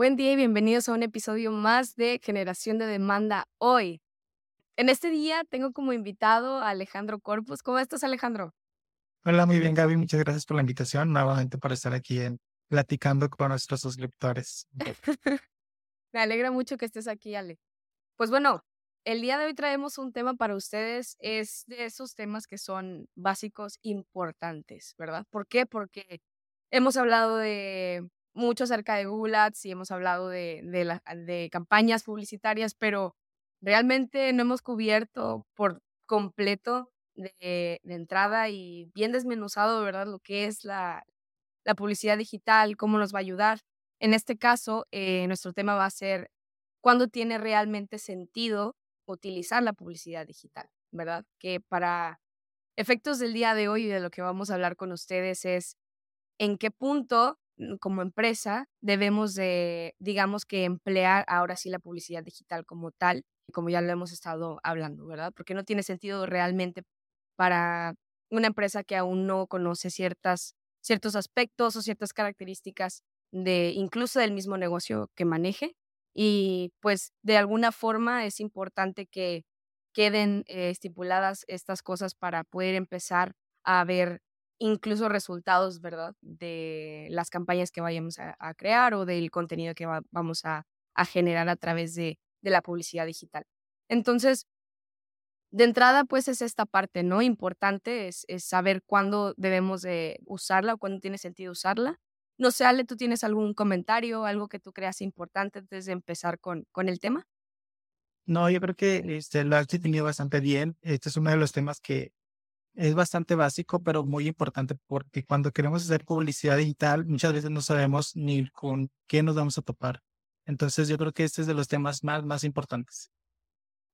Buen día y bienvenidos a un episodio más de Generación de Demanda hoy. En este día tengo como invitado a Alejandro Corpus. ¿Cómo estás, Alejandro? Hola, muy bien, Gaby. Muchas gracias por la invitación nuevamente para estar aquí en, platicando con nuestros suscriptores. Me alegra mucho que estés aquí, Ale. Pues bueno, el día de hoy traemos un tema para ustedes. Es de esos temas que son básicos importantes, ¿verdad? ¿Por qué? Porque hemos hablado de mucho acerca de Google Ads y hemos hablado de, de, campañas publicitarias, pero realmente no hemos cubierto por completo de, entrada y bien desmenuzado, ¿verdad? Lo que es la, la, publicidad digital, cómo nos va a ayudar. En este caso, eh, nuestro tema va a ser cuándo tiene realmente sentido utilizar la publicidad digital, ¿verdad? Que para efectos del día de hoy y de lo que vamos a hablar con ustedes es en qué punto como empresa debemos de, digamos que emplear ahora sí la publicidad digital como tal, como ya lo hemos estado hablando, ¿verdad? Porque no tiene sentido realmente para una empresa que aún no conoce ciertas, ciertos aspectos o ciertas características de incluso del mismo negocio que maneje. Y pues de alguna forma es importante que queden eh, estipuladas estas cosas para poder empezar a ver incluso resultados, ¿verdad? De las campañas que vayamos a, crear o del contenido que vamos a, generar a través de, la publicidad digital. Entonces, de entrada, pues es esta parte, ¿no? Importante es, saber cuándo debemos de usarla o cuándo tiene sentido usarla. No sé, Ale, ¿tú tienes algún comentario, algo que tú creas importante antes de empezar con, con el tema? No, yo creo que este, lo has definido bastante bien. Este es uno de los temas que es bastante básico, pero muy importante porque cuando queremos hacer publicidad digital, muchas veces no sabemos ni con qué nos vamos a topar. Entonces yo creo que este es de los temas más, más importantes.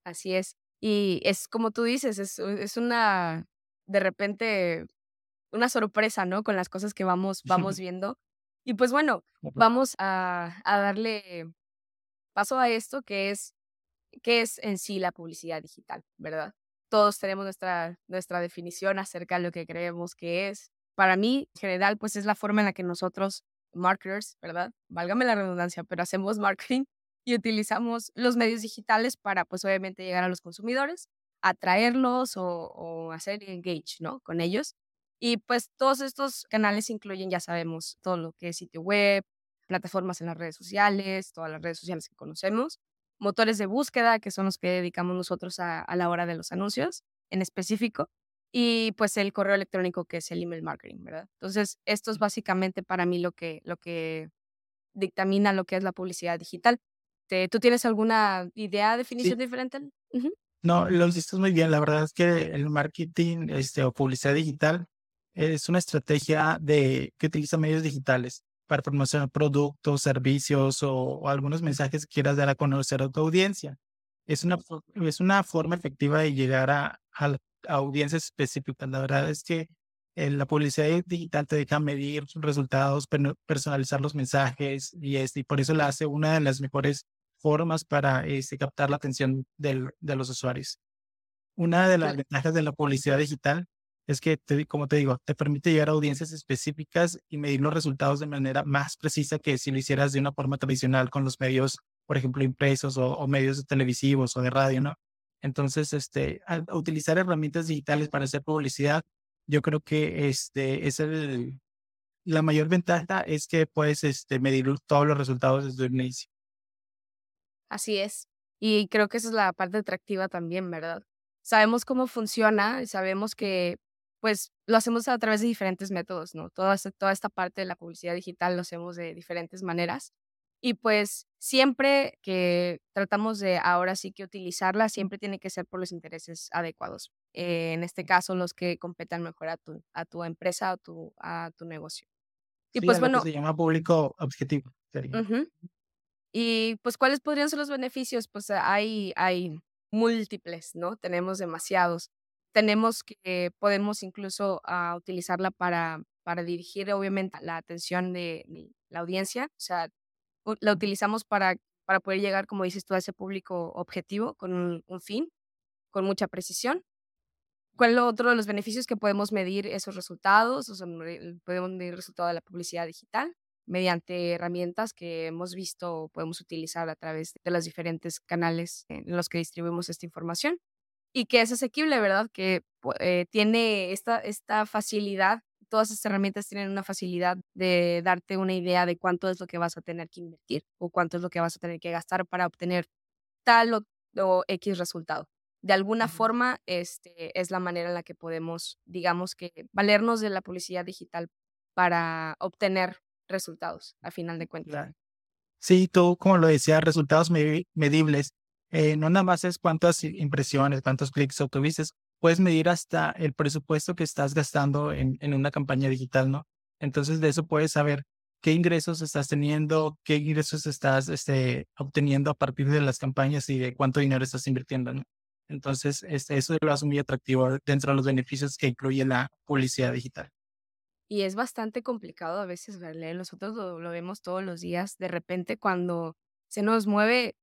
Así es. Y es como tú dices, es, es una, de repente, una sorpresa, ¿no? Con las cosas que vamos, vamos viendo. Y pues bueno, vamos a, a darle paso a esto que es, que es en sí la publicidad digital, ¿verdad? Todos tenemos nuestra, nuestra definición acerca de lo que creemos que es. Para mí, en general, pues es la forma en la que nosotros, marketers, ¿verdad? Válgame la redundancia, pero hacemos marketing y utilizamos los medios digitales para, pues obviamente, llegar a los consumidores, atraerlos o, o hacer engage, ¿no? Con ellos. Y pues todos estos canales incluyen, ya sabemos, todo lo que es sitio web, plataformas en las redes sociales, todas las redes sociales que conocemos, motores de búsqueda, que son los que dedicamos nosotros a, la hora de los anuncios en específico, y pues el correo electrónico, que es el email marketing, ¿verdad? Entonces, esto es básicamente para mí lo que, lo que dictamina lo que es la publicidad digital. ¿Tú tienes alguna idea, definición diferente? No, lo hiciste muy bien. La verdad es que el marketing este, o publicidad digital es una estrategia de, que utiliza medios digitales para promocionar productos, servicios o, algunos mensajes que quieras dar a conocer a tu audiencia. Es una, es una forma efectiva de llegar a, a, audiencias específicas. La verdad es que eh, la publicidad digital te deja medir resultados, personalizar los mensajes y, este, y por eso la hace una de las mejores formas para este, captar la atención del, de los usuarios. Una de las ventajas de la publicidad digital es que, como te digo, te permite llegar a audiencias específicas y medir los resultados de manera más precisa que si lo hicieras de una forma tradicional con los medios, por ejemplo, impresos o, medios televisivos o de radio, ¿no? Entonces, este, utilizar herramientas digitales para hacer publicidad, yo creo que este, es el, la mayor ventaja es que puedes este, medir todos los resultados desde el inicio. Así es. Y creo que esa es la parte atractiva también, ¿verdad? Sabemos cómo funciona, sabemos que pues lo hacemos a través de diferentes métodos, ¿no? Toda esta, toda esta parte de la publicidad digital lo hacemos de diferentes maneras. Y pues siempre que tratamos de ahora sí que utilizarla, siempre tiene que ser por los intereses adecuados. Eh, en este caso, los que competan mejor a tu, a tu empresa o tu, a tu negocio. Y pues bueno. se llama público objetivo. Y pues, ¿cuáles podrían ser los beneficios? Pues hay, hay múltiples, ¿no? Tenemos demasiados tenemos que, podemos incluso ah, utilizarla para, para dirigir obviamente la atención de, la audiencia, o sea, la utilizamos para, para poder llegar, como dices tú, a ese público objetivo con un, fin, con mucha precisión. ¿Cuál es otro de los beneficios que podemos medir esos resultados? O sea, podemos medir el resultado de la publicidad digital. mediante herramientas que hemos visto podemos utilizar a través de los diferentes canales en los que distribuimos esta información y que es asequible, ¿verdad? Que eh, tiene esta, esta facilidad, todas estas herramientas tienen una facilidad de darte una idea de cuánto es lo que vas a tener que invertir o cuánto es lo que vas a tener que gastar para obtener tal o, o X resultado. De alguna forma, este, es la manera en la que podemos, digamos que, valernos de la publicidad digital para obtener resultados, a final de cuentas. Sí, tú, como lo decías, resultados medibles. Eh, no nada más es cuántas impresiones, cuántos clics obtuviste, puedes medir hasta el presupuesto que estás gastando en, en una campaña digital, ¿no? Entonces, de eso puedes saber qué ingresos estás teniendo, qué ingresos estás este, obteniendo a partir de las campañas y de cuánto dinero estás invirtiendo, ¿no? Entonces, este, eso lo hace muy atractivo dentro de los beneficios que incluye la publicidad digital. Y es bastante complicado a veces verle. Nosotros lo, lo vemos todos los días. De repente, cuando se nos mueve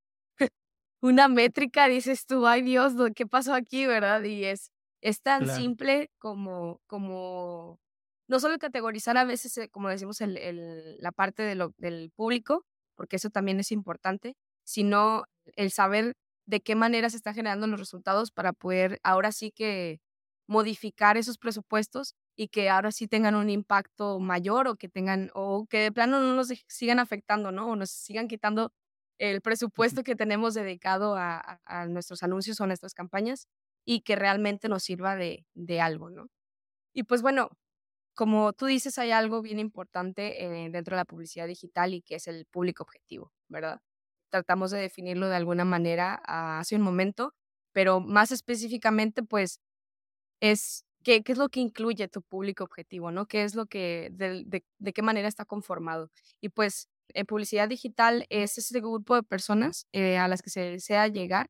una métrica, dices tú, ay Dios, ¿qué pasó aquí, verdad? Y es, es tan simple como, como, no solo categorizar a veces, eh, como decimos, el, el, la parte de lo, del público, porque eso también es importante, sino el saber de qué manera se están generando los resultados para poder ahora sí que modificar esos presupuestos y que ahora sí tengan un impacto mayor o que tengan, o que de plano no nos sigan afectando, ¿no? O nos sigan quitando el presupuesto que tenemos dedicado a, a, nuestros anuncios o nuestras campañas y que realmente nos sirva de, de, algo, ¿no? Y pues bueno, como tú dices, hay algo bien importante eh, dentro de la publicidad digital y que es el público objetivo, ¿verdad? Tratamos de definirlo de alguna manera ah, hace un momento, pero más específicamente, pues es qué, qué es lo que incluye tu público objetivo, ¿no? ¿Qué es lo que, de, de, de qué manera está conformado? Y pues en publicidad digital es ese grupo de personas eh, a las que se desea llegar,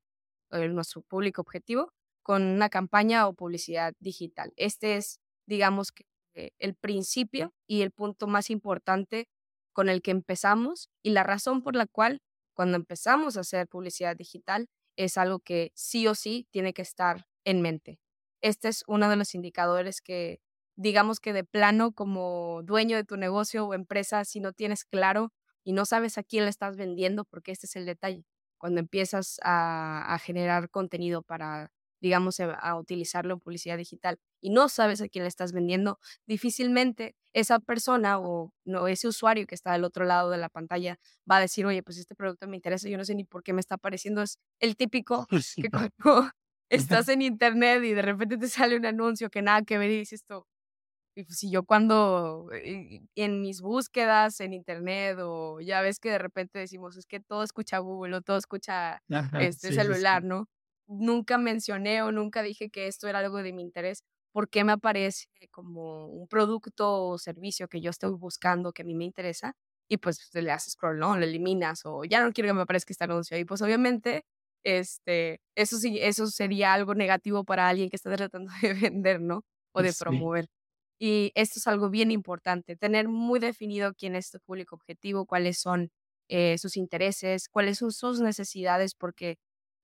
eh, nuestro público objetivo, con una campaña o publicidad digital. Este es, digamos que, eh, el principio y el punto más importante con el que empezamos y la razón por la cual cuando empezamos a hacer publicidad digital es algo que sí o sí tiene que estar en mente este es uno de los indicadores que, digamos que de plano como dueño de tu negocio o empresa, si no tienes claro y no sabes a quién le estás vendiendo, porque este es el detalle, cuando empiezas a, generar contenido para, digamos, a utilizarlo en publicidad digital y no sabes a quién le estás vendiendo, difícilmente esa persona o no, ese usuario que está del otro lado de la pantalla va a decir, oye, pues este producto me interesa, yo no sé ni por qué me está apareciendo. Es el típico que cuando, estás en internet y de repente te sale un anuncio que nada que ver y dices esto. Y pues si yo cuando eh, en mis búsquedas en internet o ya ves que de repente decimos es que todo escucha Google o todo escucha este celular, ¿no? Nunca mencioné o nunca dije que esto era algo de mi interés. ¿Por qué me aparece como un producto o servicio que yo estoy buscando que a mí me interesa? Y pues le haces scroll, ¿no? Lo eliminas o ya no quiero que me aparezca este anuncio. Y pues obviamente este, eso sí, eso sería algo negativo para alguien que está tratando de vender, ¿no? O de promover. Y esto es algo bien importante, tener muy definido quién es tu público objetivo, cuáles son eh, sus intereses, cuáles son sus necesidades, porque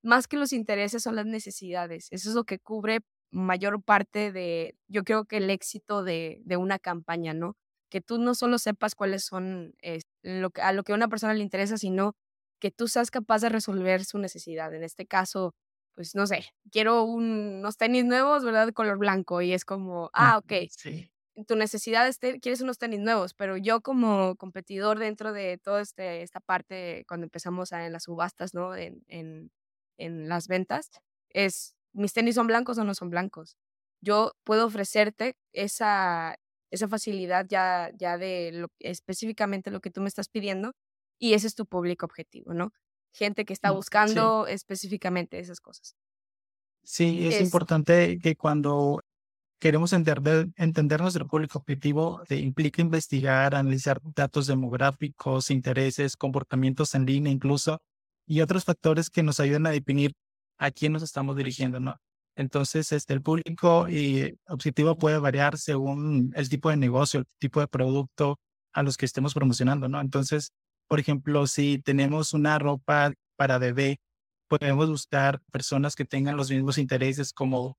más que los intereses son las necesidades. Eso es lo que cubre mayor parte de, yo creo que el éxito de, de una campaña, ¿no? Que tú no solo sepas cuáles son eh, lo a lo que a una persona le interesa, sino que tú seas capaz de resolver su necesidad. En este caso, pues no sé, quiero unos tenis nuevos, ¿verdad? De color blanco. Y es como, ah, ok. Sí. Tu necesidad es, quieres unos tenis nuevos, pero yo como competidor dentro de toda este, esta parte, cuando empezamos a, en las subastas, ¿no? En, en, en las ventas, es, mis tenis son blancos o no son blancos. Yo puedo ofrecerte esa, esa facilidad ya, ya de lo, específicamente lo que tú me estás pidiendo y ese es tu público objetivo, ¿no? Gente que está mm, buscando específicamente esas cosas. Sí, es, importante que cuando queremos entender, entender nuestro público objetivo, implica investigar, analizar datos demográficos, intereses, comportamientos en línea incluso, y otros factores que nos ayuden a definir a quién nos estamos dirigiendo, ¿no? Entonces, este, el público y objetivo puede variar según el tipo de negocio, el tipo de producto a los que estemos promocionando, ¿no? Entonces, por ejemplo, si tenemos una ropa para bebé, podemos buscar personas que tengan los mismos intereses como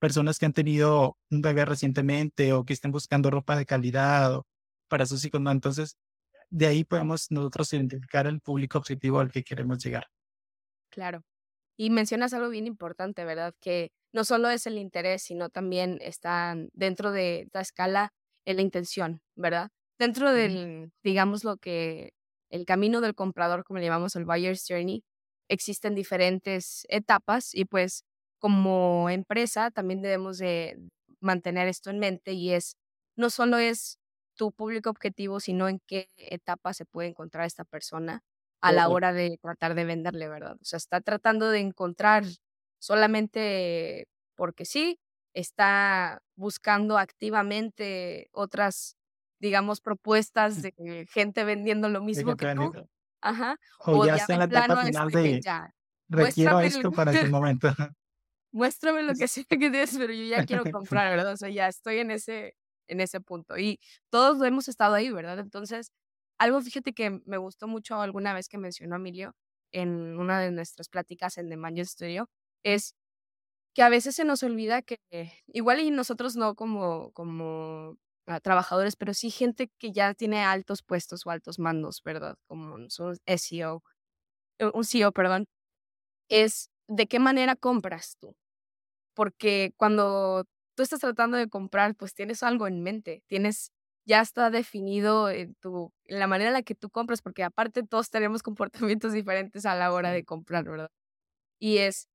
personas que han tenido un bebé recientemente o que estén buscando ropa de calidad para sus hijos, ¿no? Entonces, de ahí podemos nosotros identificar el público objetivo al que queremos llegar. Claro. Y mencionas algo bien importante, ¿verdad? Que no solo es el interés, sino también está dentro de esta escala en la intención, ¿verdad? Dentro del, digamos, lo que el camino del comprador, como le llamamos el buyer's journey, existen diferentes etapas y pues como empresa también debemos de mantener esto en mente y es, no solo es tu público objetivo, sino en qué etapa se puede encontrar esta persona a la hora de tratar de venderle, ¿verdad? O sea, está tratando de encontrar solamente porque sí, está buscando activamente otras, digamos, propuestas de gente vendiendo lo mismo que tú. Ajá. O, ya está en la etapa final de requiero esto para ese momento. muéstrame lo que sea que tienes, pero yo ya quiero comprar, ¿verdad? O sea, ya estoy en ese, en ese punto. Y todos hemos estado ahí, ¿verdad? Entonces, algo, fíjate que me gustó mucho alguna vez que mencionó Emilio en una de nuestras pláticas en The Manager Studio, es que a veces se nos olvida que igual y nosotros no como, como trabajadores, pero sí gente que ya tiene altos puestos o altos mandos, ¿verdad? Como un SEO, eh, un CEO, perdón, es de qué manera compras tú. Porque cuando tú estás tratando de comprar, pues tienes algo en mente, tienes, ya está definido en, tu, en la manera en la que tú compras, porque aparte todos tenemos comportamientos diferentes a la hora de comprar, ¿verdad? Y es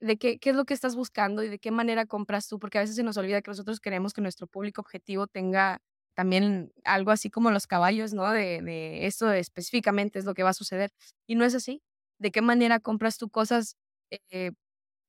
de qué, qué es lo que estás buscando y de qué manera compras tú, porque a veces se nos olvida que nosotros queremos que nuestro público objetivo tenga también algo así como los caballos, ¿no? De, de esto específicamente es lo que va a suceder. Y no es así. ¿De qué manera compras tú cosas eh,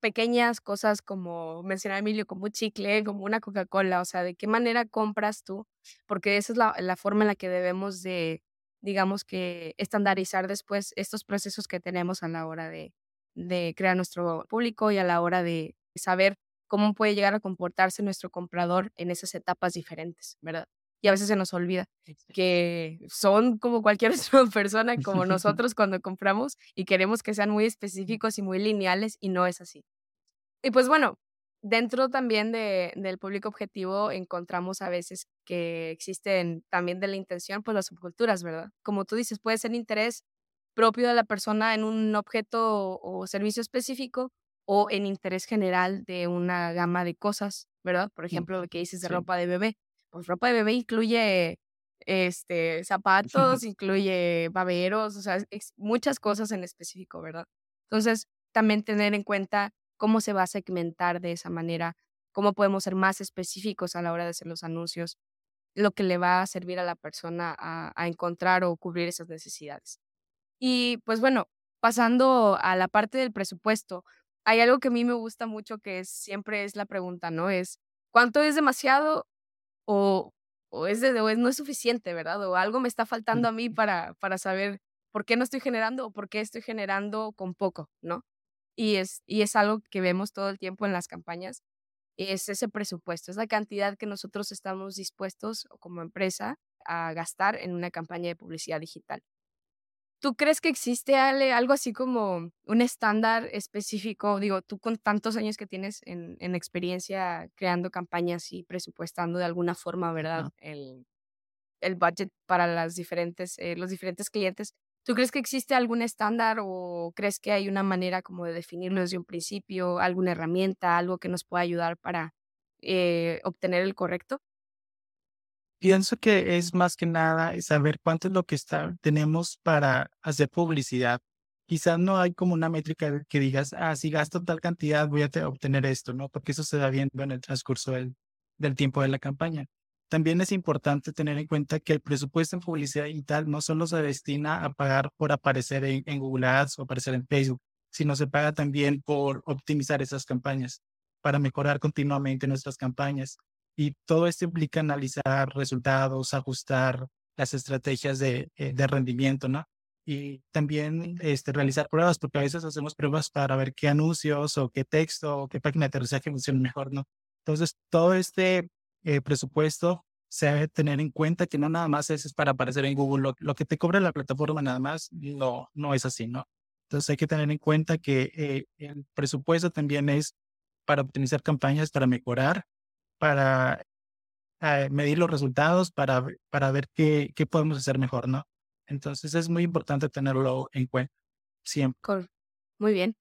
pequeñas cosas como mencionaba Emilio, como un chicle, como una Coca-Cola, o sea, de qué manera compras tú, porque esa es la, la, forma en la que debemos de, digamos que, estandarizar después estos procesos que tenemos a la hora de, de crear nuestro público y a la hora de saber cómo puede llegar a comportarse nuestro comprador en esas etapas diferentes, ¿verdad? Y a veces se nos olvida que son como cualquier otra persona, como nosotros cuando compramos y queremos que sean muy específicos y muy lineales y no es así. Y pues bueno, dentro también de, del público objetivo encontramos a veces que existen también de la intención, pues las subculturas, ¿verdad? Como tú dices, puede ser interés propio de la persona en un objeto o servicio específico o en interés general de una gama de cosas, ¿verdad? Por ejemplo, lo que dices de ropa de bebé pues ropa de bebé incluye este zapatos, incluye baberos, o sea, muchas cosas en específico, ¿verdad? Entonces, también tener en cuenta cómo se va a segmentar de esa manera, cómo podemos ser más específicos a la hora de hacer los anuncios, lo que le va a servir a la persona a, a encontrar o cubrir esas necesidades. Y pues bueno, pasando a la parte del presupuesto, hay algo que a mí me gusta mucho que es, siempre es la pregunta, ¿no? Es, ¿cuánto es demasiado o, o, es de, no es suficiente, ¿verdad? O algo me está faltando a mí para, para saber por qué no estoy generando o por qué estoy generando con poco, ¿no? Y es, y es algo que vemos todo el tiempo en las campañas, es ese presupuesto, es la cantidad que nosotros estamos dispuestos como empresa a gastar en una campaña de publicidad digital. ¿Tú crees que existe algo así como un estándar específico? Digo, tú con tantos años que tienes en, en experiencia creando campañas y presupuestando de alguna forma, ¿verdad? El, el budget para las diferentes, eh, los diferentes clientes. ¿Tú crees que existe algún estándar o crees que hay una manera como de definirlo desde un principio, alguna herramienta, algo que nos pueda ayudar para eh, obtener el correcto? Pienso que es más que nada saber cuánto es lo que está, tenemos para hacer publicidad. Quizás no hay como una métrica que digas, ah, si gasto tal cantidad voy a obtener esto, ¿no? Porque eso se da viendo en el transcurso del, del tiempo de la campaña. También es importante tener en cuenta que el presupuesto en publicidad digital no solo se destina a pagar por aparecer en, en Google Ads o aparecer en Facebook, sino se paga también por optimizar esas campañas, para mejorar continuamente nuestras campañas. Y todo esto implica analizar resultados, ajustar las estrategias de, eh, de rendimiento, ¿no? Y también este, realizar pruebas, porque a veces hacemos pruebas para ver qué anuncios o qué texto o qué página de aterrizaje funciona mejor, ¿no? Entonces, todo este eh, presupuesto se debe tener en cuenta que no nada más es, para aparecer en Google. Lo, que te cobra la plataforma nada más no, no es así, ¿no? Entonces hay que tener en cuenta que eh, el presupuesto también es para optimizar campañas, para mejorar para eh, medir los resultados, para, para ver qué, qué podemos hacer mejor, ¿no? Entonces es muy importante tenerlo en cuenta siempre. Muy bien.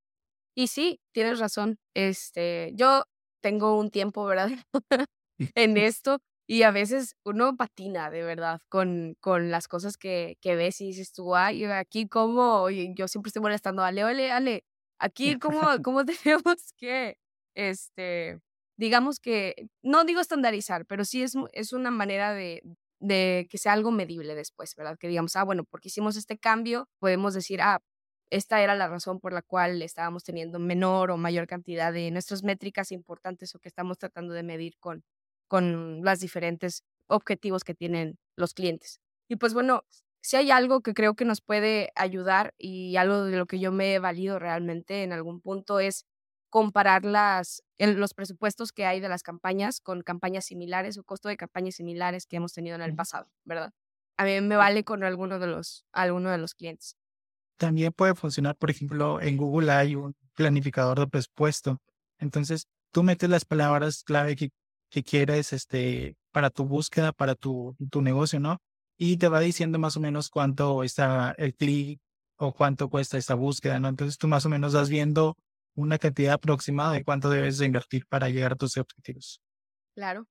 Y sí, tienes razón. Este, yo tengo un tiempo, ¿verdad? en esto y a veces uno patina de verdad con, con las cosas que, que ves y dices tú, ay, aquí como, yo siempre estoy molestando, ale, ale, ale, aquí cómo, cómo tenemos que, este, digamos que, no digo estandarizar, pero sí es, es una manera de, de que sea algo medible después, ¿verdad? Que digamos, ah, bueno, porque hicimos este cambio, podemos decir, ah, esta era la razón por la cual estábamos teniendo menor o mayor cantidad de nuestras métricas importantes o que estamos tratando de medir con, con los diferentes objetivos que tienen los clientes. Y pues bueno, si hay algo que creo que nos puede ayudar y algo de lo que yo me he valido realmente en algún punto es comparar las, los presupuestos que hay de las campañas con campañas similares o costo de campañas similares que hemos tenido en el pasado, ¿verdad? A mí me vale con alguno de los, alguno de los clientes. También puede funcionar, por ejemplo, en Google hay un planificador de presupuesto. Entonces, tú metes las palabras clave que, que quieres este, para tu búsqueda, para tu, tu negocio, ¿no? Y te va diciendo más o menos cuánto está el clic o cuánto cuesta esa búsqueda, ¿no? Entonces, tú más o menos vas viendo una cantidad aproximada de cuánto debes de invertir para llegar a tus objetivos. Claro,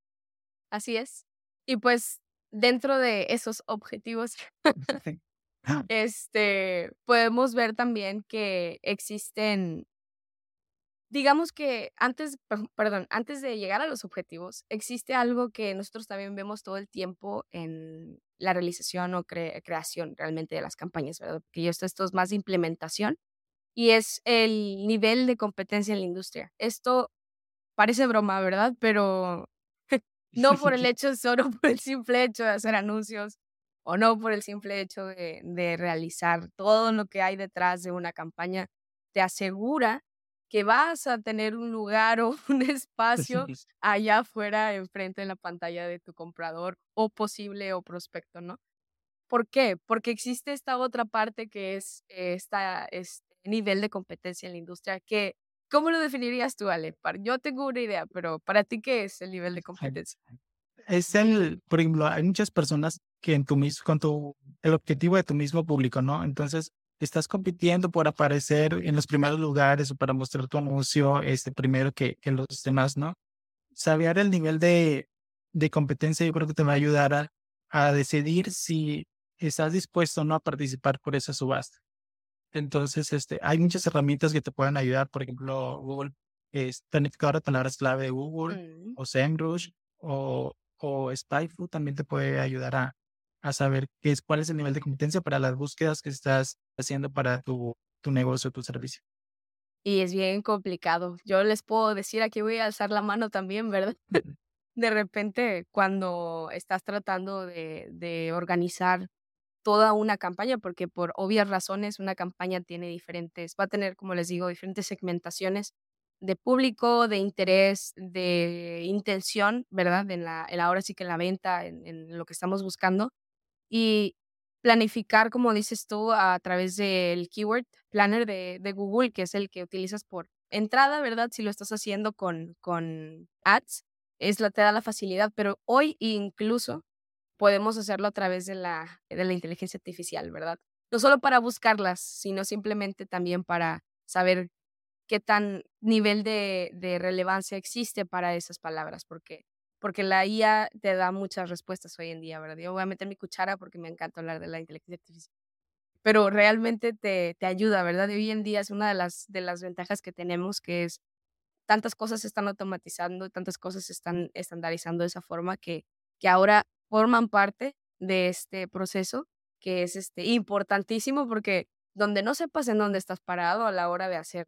así es. Y pues dentro de esos objetivos este, podemos ver también que existen, digamos que antes, perdón, antes de llegar a los objetivos, existe algo que nosotros también vemos todo el tiempo en la realización o creación realmente de las campañas, ¿verdad? Porque esto, esto es más de implementación y es el nivel de competencia en la industria. Esto parece broma, ¿verdad? Pero no por el hecho, solo por el simple hecho de hacer anuncios o no por el simple hecho de, realizar todo lo que hay detrás de una campaña, te asegura que vas a tener un lugar o un espacio allá afuera, enfrente de la pantalla de tu comprador o posible o prospecto, ¿no? ¿Por qué? Porque existe esta otra parte que es esta, este nivel de competencia en la industria que, ¿cómo lo definirías tú, Ale? Yo tengo una idea, pero para ti, ¿qué es el nivel de competencia? es el, por ejemplo, hay muchas personas que en tu mismo, con tu, el objetivo de tu mismo público, ¿no? Entonces, estás compitiendo por aparecer en los primeros lugares o para mostrar tu anuncio este, primero que, que los demás, ¿no? Saber el nivel de, de competencia yo creo que te va a ayudar a, a decidir si estás dispuesto o no a participar por esa subasta. Entonces, este, hay muchas herramientas que te pueden ayudar, por ejemplo, Google es planificador de palabras clave de Google mm. o SEMrush o o SpyFu también te puede ayudar a, a saber qué es, cuál es el nivel de competencia para las búsquedas que estás haciendo para tu, tu negocio, tu servicio. Y es bien complicado. Yo les puedo decir, aquí voy a alzar la mano también, ¿verdad? de repente, cuando estás tratando de, de organizar toda una campaña, porque por obvias razones una campaña tiene diferentes, va a tener, como les digo, diferentes segmentaciones de público, de interés, de intención, ¿verdad? En la, en ahora sí que en la venta, en, lo que estamos buscando. Y planificar, como dices tú, a través del Keyword Planner de, Google, que es el que utilizas por entrada, ¿verdad? Si lo estás haciendo con, con ads, es la, te da la facilidad, pero hoy incluso podemos hacerlo a través de la, de la inteligencia artificial, ¿verdad? No solo para buscarlas, sino simplemente también para saber qué tan nivel de, de, relevancia existe para esas palabras, porque, porque la IA te da muchas respuestas hoy en día, ¿verdad? Yo voy a meter mi cuchara porque me encanta hablar de la inteligencia artificial, pero realmente te, te ayuda, ¿verdad? hoy en día es una de las, de las ventajas que tenemos, que es tantas cosas se están automatizando, tantas cosas se están estandarizando de esa forma que, que ahora forman parte de este proceso, que es este, importantísimo porque donde no sepas en dónde estás parado a la hora de hacer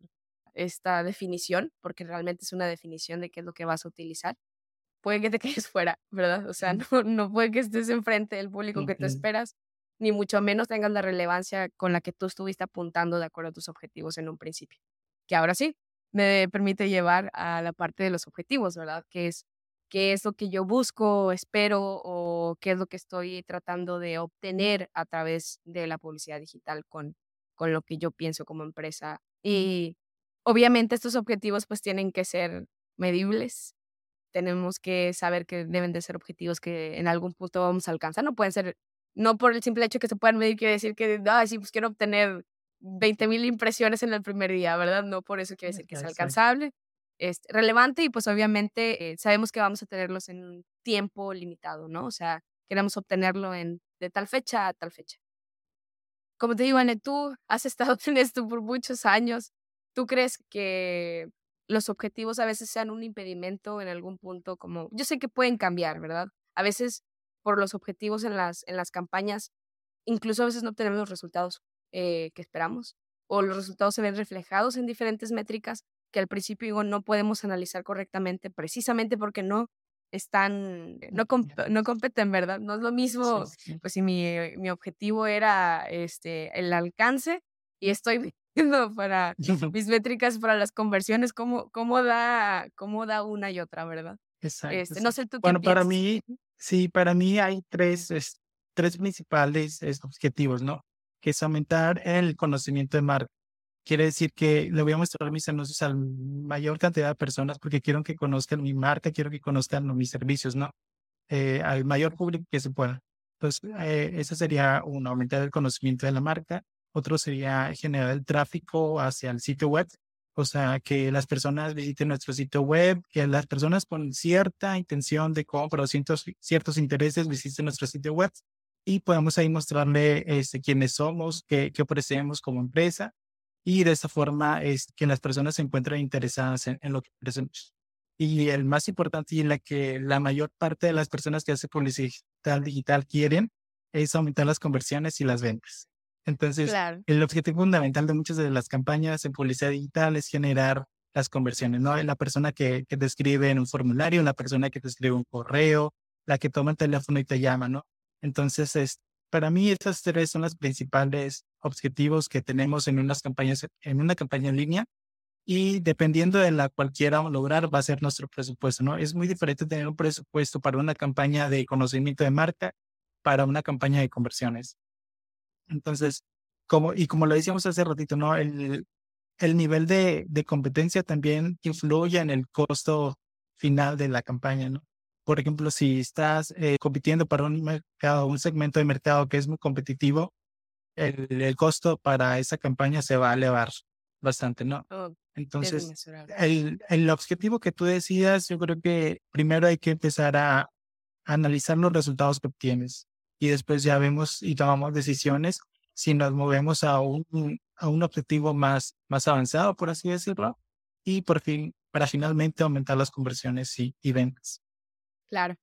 esta definición, porque realmente es una definición de qué es lo que vas a utilizar, puede que te quedes fuera, ¿verdad? O sea, no, no puede que estés enfrente del público que te esperas, ni mucho menos tengas la relevancia con la que tú estuviste apuntando de acuerdo a tus objetivos en un principio. Que ahora sí, me permite llevar a la parte de los objetivos, ¿verdad? Que es qué es lo que yo busco, espero o qué es lo que estoy tratando de obtener a través de la publicidad digital con, con lo que yo pienso como empresa. Y Obviamente estos objetivos pues tienen que ser medibles. Tenemos que saber que deben de ser objetivos que en algún punto vamos a alcanzar. No pueden ser no por el simple hecho que se puedan medir, quiere decir que, ah, sí, pues quiero obtener 20 mil impresiones en el primer día, ¿verdad? No por eso quiere decir que es alcanzable, es relevante y pues obviamente eh, sabemos que vamos a tenerlos en un tiempo limitado, ¿no? O sea, queremos obtenerlo en, de tal fecha a tal fecha. Como te digo, Anne, tú has estado en esto por muchos años. ¿Tú crees que los objetivos a veces sean un impedimento en algún punto? Como yo sé que pueden cambiar, ¿verdad? A veces por los objetivos en las, en las campañas, incluso a veces no obtenemos los resultados eh, que esperamos o los resultados se ven reflejados en diferentes métricas que al principio digo, no podemos analizar correctamente precisamente porque no están, no, no competen, ¿verdad? No es lo mismo, pues si mi, mi, objetivo era este, el alcance y estoy viendo para mis métricas para las conversiones, cómo, cómo, da, cómo da una y otra, ¿verdad? Exacto. Este, no sé tú Bueno, para mí, sí, para mí hay tres, tres principales objetivos, ¿no? Que es aumentar el conocimiento de marca Quiere decir que le voy a mostrar mis anuncios a la mayor cantidad de personas porque quiero que conozcan mi marca, quiero que conozcan mis servicios, ¿no? Eh, al mayor público que se pueda. Entonces, eh, ese sería uno, aumentar el conocimiento de la marca. Otro sería generar el tráfico hacia el sitio web, o sea, que las personas visiten nuestro sitio web, que las personas con cierta intención de compra o ciertos, ciertos intereses visiten nuestro sitio web y podamos ahí mostrarle este, quiénes somos, qué, qué ofrecemos como empresa y de esta forma es que las personas se encuentran interesadas en, lo que presentamos. Y el más importante y en la que la mayor parte de las personas que hacen publicidad digital quieren es aumentar las conversiones y las ventas. Entonces, el objetivo fundamental de muchas de las campañas en publicidad digital es generar las conversiones, ¿no? La persona que, que te escribe en un formulario, la persona que te escribe un correo, la que toma el teléfono y te llama, ¿no? Entonces, es, para mí estas tres son las principales objetivos que tenemos en unas campañas, en una campaña en línea y dependiendo de la cual lograr va a ser nuestro presupuesto, ¿no? Es muy diferente tener un presupuesto para una campaña de conocimiento de marca para una campaña de conversiones. Entonces, como, y como lo decíamos hace ratito, ¿no? El, el nivel de, de competencia también influye en el costo final de la campaña, ¿no? Por ejemplo, si estás eh, compitiendo para un mercado, un segmento de mercado que es muy competitivo, el, costo para esa campaña se va a elevar bastante, ¿no? Oh, Entonces, el, el objetivo que tú decidas, yo creo que primero hay que empezar a, analizar los resultados que obtienes y después ya vemos y tomamos decisiones si nos movemos a un, a un objetivo más, más avanzado, por así decirlo, y por fin, para finalmente aumentar las conversiones y, y ventas. Claro.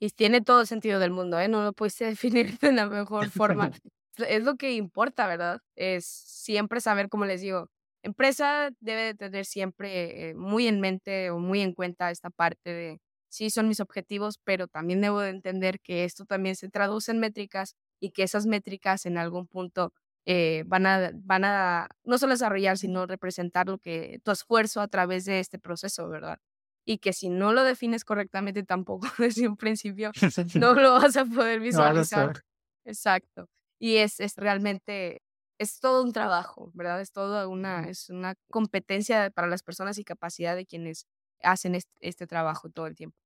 Y tiene todo el sentido del mundo, ¿eh? No lo pudiste definir de la mejor forma es lo que importa, ¿verdad? Es siempre saber, como les digo, empresa debe tener siempre eh, muy en mente o muy en cuenta esta parte de, sí, son mis objetivos, pero también debo de entender que esto también se traduce en métricas y que esas métricas en algún punto eh, van, a, van a no solo desarrollar, sino representar lo que tu esfuerzo a través de este proceso, ¿verdad? Y que si no lo defines correctamente tampoco desde un principio, no lo vas a poder visualizar. Exacto y es, es realmente, es todo un trabajo, ¿verdad? Es toda una, es una competencia para las personas y capacidad de quienes hacen este, trabajo todo el tiempo.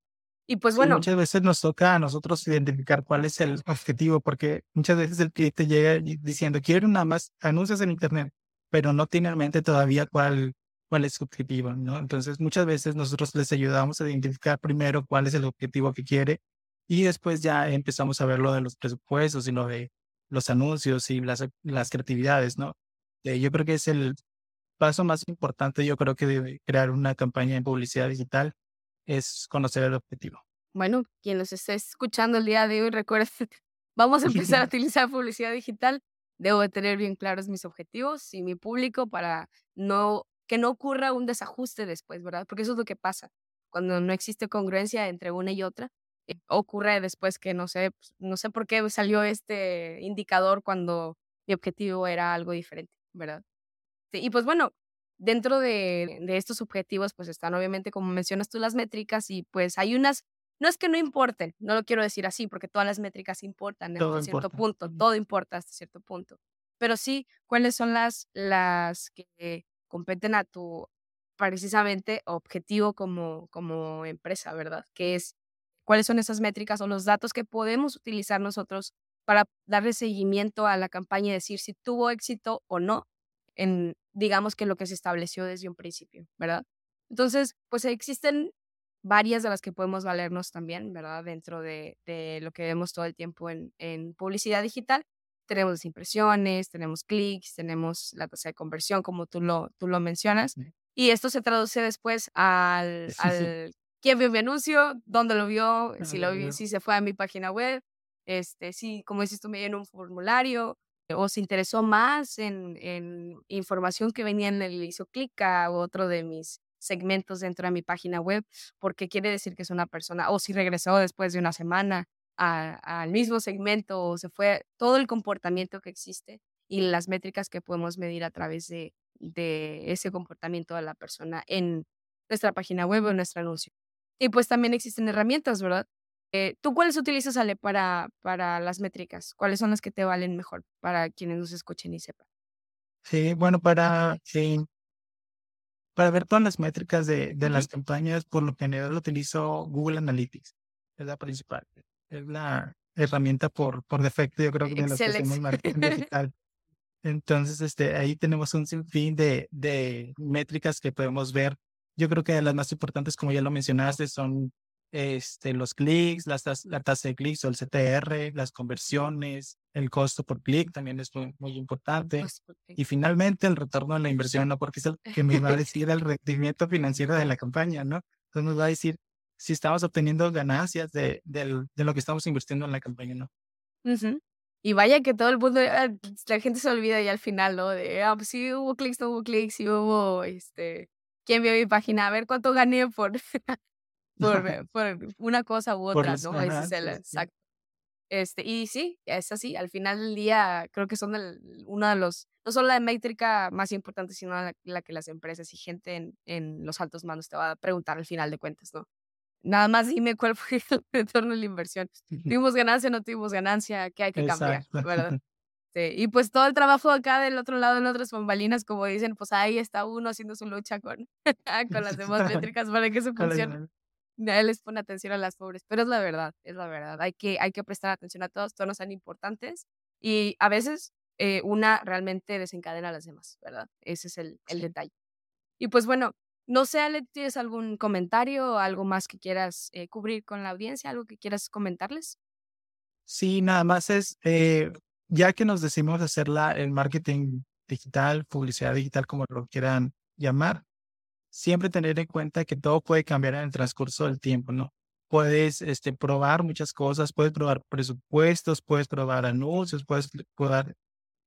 Y pues bueno. muchas veces nos toca a nosotros identificar cuál es el objetivo, porque muchas veces el cliente llega diciendo, quiero nada más anuncios en Internet, pero no tiene en mente todavía cuál, cuál es su objetivo, ¿no? Entonces, muchas veces nosotros les ayudamos a identificar primero cuál es el objetivo que quiere y después ya empezamos a ver lo de los presupuestos y lo de los anuncios y las, las creatividades, ¿no? Eh, yo creo que es el paso más importante, yo creo que de crear una campaña en publicidad digital es conocer el objetivo. Bueno, quien nos esté escuchando el día de hoy, recuerde, vamos a empezar a utilizar publicidad digital. Debo de tener bien claros mis objetivos y mi público para no que no ocurra un desajuste después, ¿verdad? Porque eso es lo que pasa cuando no existe congruencia entre una y otra ocurre después que no sé, pues, no sé por qué salió este indicador cuando mi objetivo era algo diferente, ¿verdad? y pues bueno, dentro de, de, estos objetivos pues están obviamente como mencionas tú las métricas y pues hay unas, no es que no importen, no lo quiero decir así porque todas las métricas importan hasta cierto punto, todo importa hasta cierto punto, pero sí cuáles son las, las que competen a tu precisamente objetivo como, como empresa, ¿verdad? Que es cuáles son esas métricas o los datos que podemos utilizar nosotros para darle seguimiento a la campaña y decir si tuvo éxito o no en, digamos que lo que se estableció desde un principio, ¿verdad? Entonces, pues existen varias de las que podemos valernos también, ¿verdad? Dentro de, de lo que vemos todo el tiempo en, en publicidad digital. Tenemos impresiones, tenemos clics, tenemos la tasa de conversión, como tú lo, tú lo mencionas. Y esto se traduce después al, al quién vio mi anuncio, dónde lo vio, si, lo vi, si se fue a mi página web, este, si, como dices tú, me en un formulario, o se interesó más en, en información que venía en el hizo clic a otro de mis segmentos dentro de mi página web, porque quiere decir que es una persona, o si regresó después de una semana al mismo segmento, o se fue todo el comportamiento que existe y las métricas que podemos medir a través de, de ese comportamiento de la persona en nuestra página web o en nuestro anuncio. Y pues también existen herramientas, ¿verdad? Eh, ¿Tú cuáles utilizas, Ale, para, para las métricas? ¿Cuáles son las que te valen mejor para quienes nos escuchen y sepan? Sí, bueno, para, sí, para ver todas las métricas de, de las campañas, por lo general utilizo Google Analytics. Es la principal. Es la herramienta por, por defecto, yo creo que de las que hacemos marketing digital. Entonces, este, ahí tenemos un sinfín de, de métricas que podemos ver. Yo creo que las más importantes, como ya lo mencionaste, son este, los clics, la tasa de clics o el CTR, las conversiones, el costo por clic también es muy, importante. Y finalmente el retorno de la inversión, ¿no? Porque es el que me va a decir el rendimiento financiero de la campaña, ¿no? Entonces nos va a decir si estamos obteniendo ganancias de, de, de lo que estamos invirtiendo en la campaña, ¿no? Y vaya que todo el mundo, ah, la gente se olvida ya al final, ¿no? De, ah, pues sí hubo clics, no hubo clics, sí hubo, este, ¿quién vio mi página? A ver cuánto gané por, por, por una cosa u otra, ¿no? Ese es el, exacto. Este, y sí, es así. Al final del día, creo que son uno de los, no solo la métrica más importante, sino la, que las empresas y gente en, en, los altos mandos te va a preguntar al final de cuentas, ¿no? Nada más dime cuál fue el retorno de la inversión. ¿Tuvimos ganancia o no tuvimos ganancia? ¿Qué hay que cambiar? ¿Verdad? Sí, y pues todo el trabajo acá del otro lado, en otras bombalinas, como dicen, pues ahí está uno haciendo su lucha con, con las demás métricas para que eso funcione nadie les pone atención a las pobres, pero es la verdad, es la verdad. Hay que, hay que prestar atención a todos, todos son importantes y a veces eh, una realmente desencadena a las demás, ¿verdad? Ese es el, el detalle. Y pues bueno, no sé, Ale, ¿tienes algún comentario o algo más que quieras eh, cubrir con la audiencia, algo que quieras comentarles? Sí, nada más es, eh, ya que nos decimos hacer la, el marketing digital, publicidad digital, como lo quieran llamar, siempre tener en cuenta que todo puede cambiar en el transcurso del tiempo, ¿no? Puedes este, probar muchas cosas, puedes probar presupuestos, puedes probar anuncios, puedes probar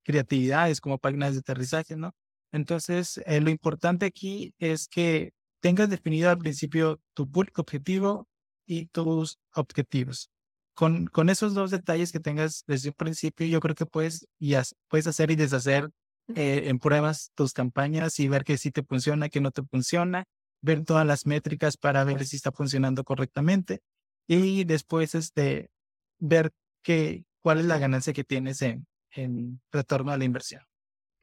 creatividades como páginas de aterrizaje, ¿no? Entonces, eh, lo importante aquí es que tengas definido al principio tu público objetivo y tus objetivos. Con, con esos dos detalles que tengas desde un principio, yo creo que puedes, y puedes hacer y deshacer eh, en pruebas tus campañas y ver que sí te funciona, que no te funciona, ver todas las métricas para ver si está funcionando correctamente y después este, ver que, cuál es la ganancia que tienes en, en retorno a la inversión.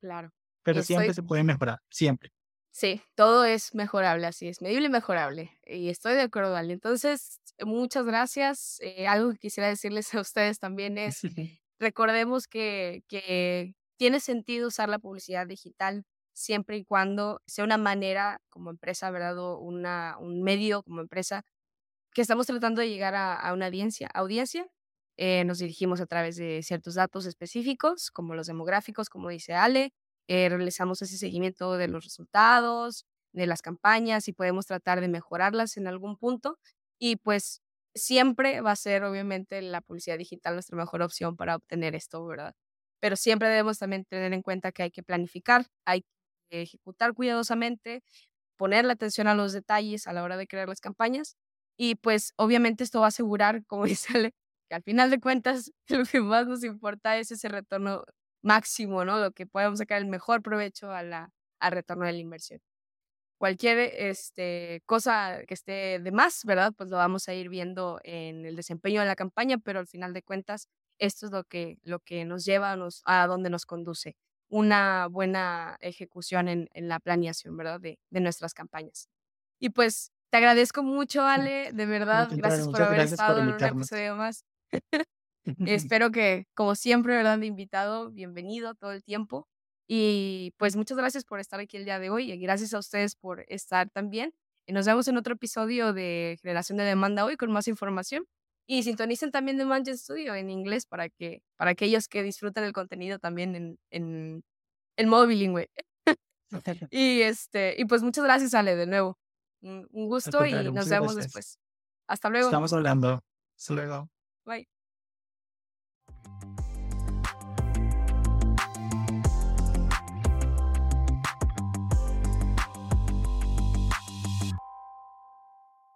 Claro. Pero siempre se puede mejorar, siempre. Sí, todo es mejorable, así es, medible y mejorable. Y estoy de acuerdo, Ale. Entonces, muchas gracias. Eh, algo que quisiera decirles a ustedes también es, recordemos que, que tiene sentido usar la publicidad digital siempre y cuando sea una manera como empresa, ¿verdad? O una, un medio como empresa que estamos tratando de llegar a, una audiencia. Audiencia, eh, nos dirigimos a través de ciertos datos específicos, como los demográficos, como dice Ale, eh, realizamos ese seguimiento de los resultados, de las campañas y podemos tratar de mejorarlas en algún punto. Y pues siempre va a ser, obviamente, la publicidad digital nuestra mejor opción para obtener esto, ¿verdad? pero siempre debemos también tener en cuenta que hay que planificar, hay que ejecutar cuidadosamente, poner la atención a los detalles a la hora de crear las campañas y pues obviamente esto va a asegurar, como dice Ale, que al final de cuentas lo que más nos importa es ese retorno máximo, ¿no? Lo que podamos sacar el mejor provecho a al retorno de la inversión. Cualquier este, cosa que esté de más, ¿verdad? Pues lo vamos a ir viendo en el desempeño de la campaña, pero al final de cuentas esto es lo que, lo que nos lleva a, nos, a donde nos conduce. Una buena ejecución en, en la planeación, ¿verdad? De, de, nuestras campañas. Y pues te agradezco mucho, Ale, de verdad. Gracias por haber estado en un episodio más. Espero que, como siempre, ¿verdad? De invitado, bienvenido todo el tiempo. Y pues muchas gracias por estar aquí el día de hoy y gracias a ustedes por estar también. Y nos vemos en otro episodio de Generación de Demanda hoy con más información. Y sintonicen también de Mansion Studio en inglés para que para aquellos que disfruten el contenido también en, en, en modo bilingüe. y este y pues muchas gracias Ale de nuevo. Un, gusto y nos vemos después. Hasta luego. Estamos hablando. Hasta luego. Bye.